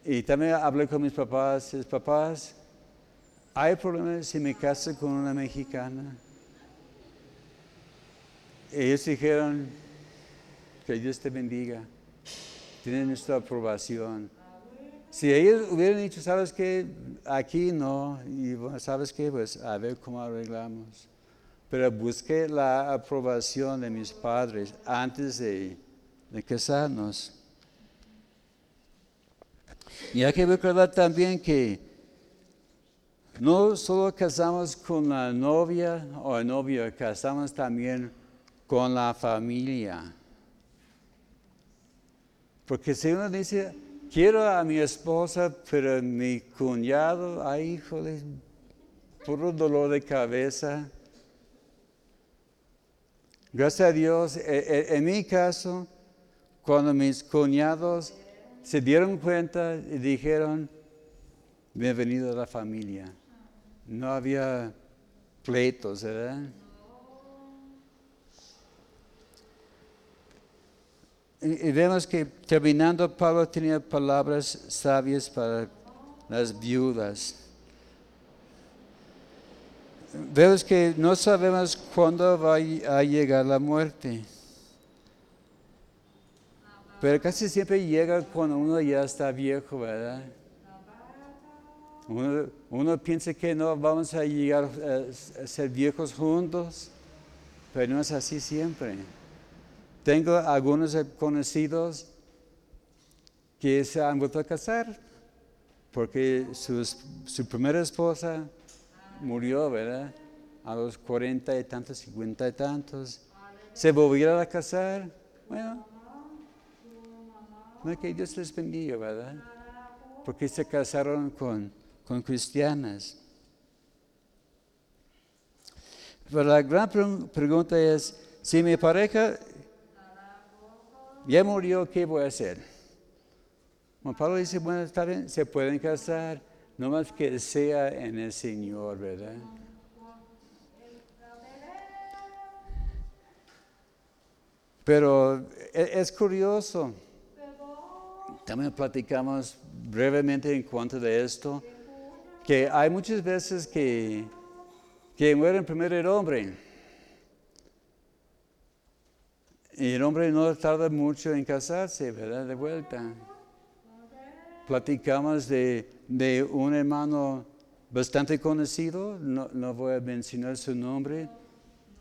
Y también hablé con mis papás, mis papás, ¿hay problemas si me caso con una mexicana? Ellos dijeron, que Dios te bendiga, tienen nuestra aprobación. Si ellos hubieran dicho, ¿sabes qué? aquí no, y bueno, sabes qué, pues a ver cómo arreglamos. Pero busqué la aprobación de mis padres antes de, de casarnos. Y hay que recordar también que no solo casamos con la novia o el novio, casamos también con la familia. Porque si uno dice, quiero a mi esposa, pero mi cuñado, ay, híjole, puro dolor de cabeza. Gracias a Dios, e, e, en, mi caso, cuando mis cuñados se dieron cuenta y dijeron, bienvenido a la familia. No había pleitos, ¿verdad? Y, vemos que terminando, Pablo tenía palabras sabias para las viudas. Vemos que no sabemos cuándo va a llegar la muerte. Pero casi siempre llega cuando uno ya está viejo, ¿verdad? Uno, piensa que no vamos a llegar a ser viejos juntos, pero no es así siempre. Tengo algunos conocidos que se han vuelto a casar porque su primera esposa murió, ¿verdad? A los cuarenta y tantos, cincuenta y tantos. Se volvieron a casar. Bueno, que Dios les bendiga, ¿verdad? Porque se casaron con, con cristianas. Pero la gran pregunta es, si mi pareja ya murió, ¿qué voy a hacer? Juan Pablo dice, bueno, está bien, se pueden casar, no más que sea en el Señor, ¿verdad? Pero e-, es curioso. También platicamos brevemente en cuanto de esto, que hay muchas veces que, que muere primero el hombre. Y el hombre no tarda mucho en casarse, ¿verdad? De vuelta. Platicamos de, un hermano bastante conocido, no, voy a mencionar su nombre.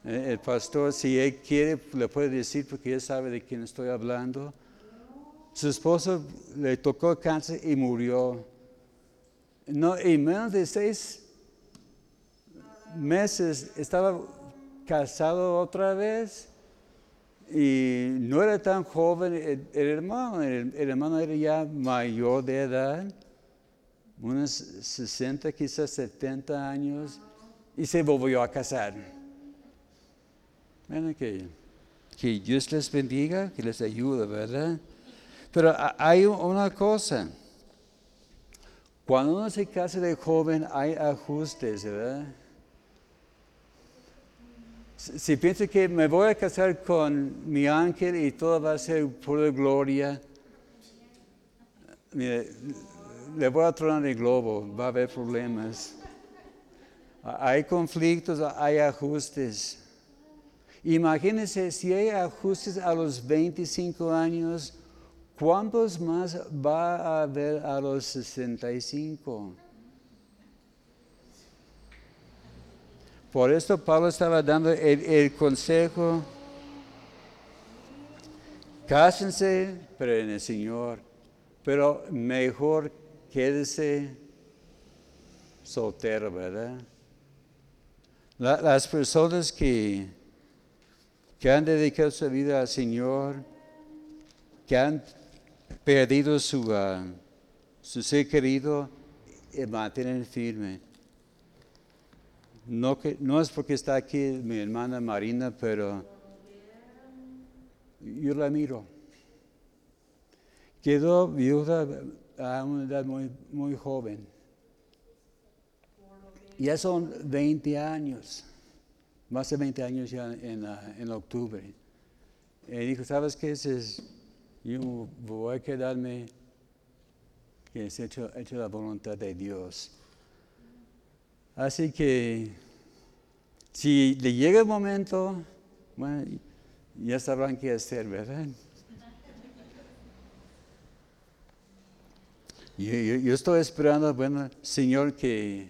Eh, el pastor, si él quiere, le puede decir porque él sabe de quién estoy hablando. Su esposo le tocó cáncer y murió. No, en menos de seis meses estaba casado otra vez y no era tan joven el, hermano, el, hermano era ya mayor de edad, unos 60, quizás 70 años, y se volvió a casar. Bueno, que, que Dios les bendiga, que les ayude, ¿verdad? Pero hay una cosa, cuando uno se casa de joven hay ajustes, ¿verdad? Si pienso que me voy a casar con mi ángel y todo va a ser pura gloria, le voy a tronar el globo, va a haber problemas. Hay conflictos, hay ajustes. Imagínense si hay ajustes a los 25 años, ¿cuántos más va a haber a los 65? Por esto Pablo estaba dando el, consejo, cásense, pero el Señor, pero mejor quédese soltero, ¿verdad? las personas que, que han dedicado su vida al Señor, que han perdido su, uh, su ser querido, eh, mantienen firme no, es porque está aquí mi hermana Marina, pero yo la miro. Quedó viuda a una edad muy, muy joven. Ya son 20 años, más de 20 años ya en, en octubre. Y dijo, ¿sabes qué? Es, yo voy a quedarme, que es hecho, hecho la voluntad de Dios. Así que si le llega el momento, bueno, ya sabrán qué hacer, ¿verdad? Yo, yo- yo estoy esperando, bueno, Señor, que,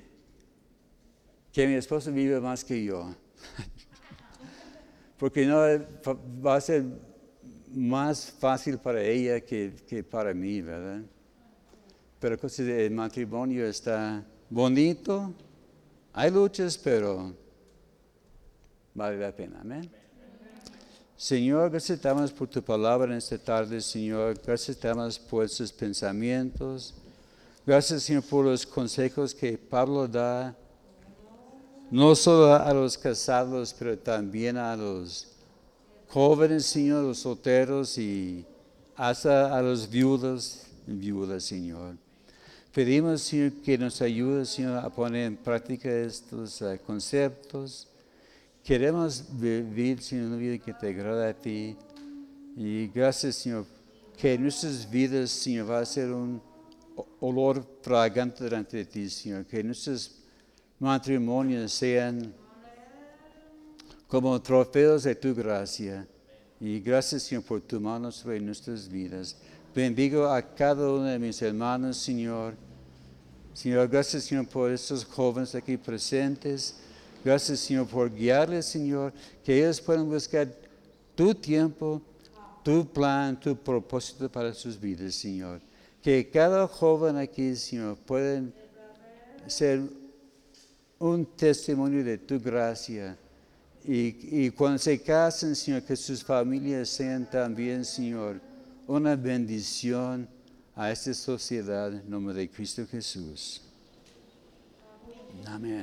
que mi esposa viva más que yo. Porque no va a ser más fácil para ella que, que para mí, ¿verdad? Pero el matrimonio está bonito, hay luchas, pero vale la pena, amén. Señor, gracias te damos por tu palabra en esta tarde, Señor. Gracias te damos por estos pensamientos. Gracias, Señor, por los consejos que Pablo da, no solo a los casados, pero también a los jóvenes, Señor, los solteros y hasta a los viudos viudas, Señor. Pedimos, Señor, que nos ayude, Señor, a poner en práctica estos eh, conceptos. Queremos vivir, Señor, una vida que te agrada a ti. Y gracias, Señor, que nuestras vidas, Señor, va a ser un olor fragante delante de ti, Señor. Que nuestros matrimonios sean como trofeos de tu gracia. Y gracias, Señor, por tu mano sobre nuestras vidas. Bendigo a cada uno de mis hermanos, Señor. Señor, gracias, Señor, por estos jóvenes aquí presentes. Gracias, Señor, por guiarles, Señor, que ellos puedan buscar tu tiempo, tu plan, tu propósito para sus vidas, Señor. Que cada joven aquí, Señor, pueden ser un testimonio de tu gracia. Y, cuando se casen, Señor, que sus familias sean también, Señor, una bendición a esta sociedad en nombre de Cristo Jesús. Amén.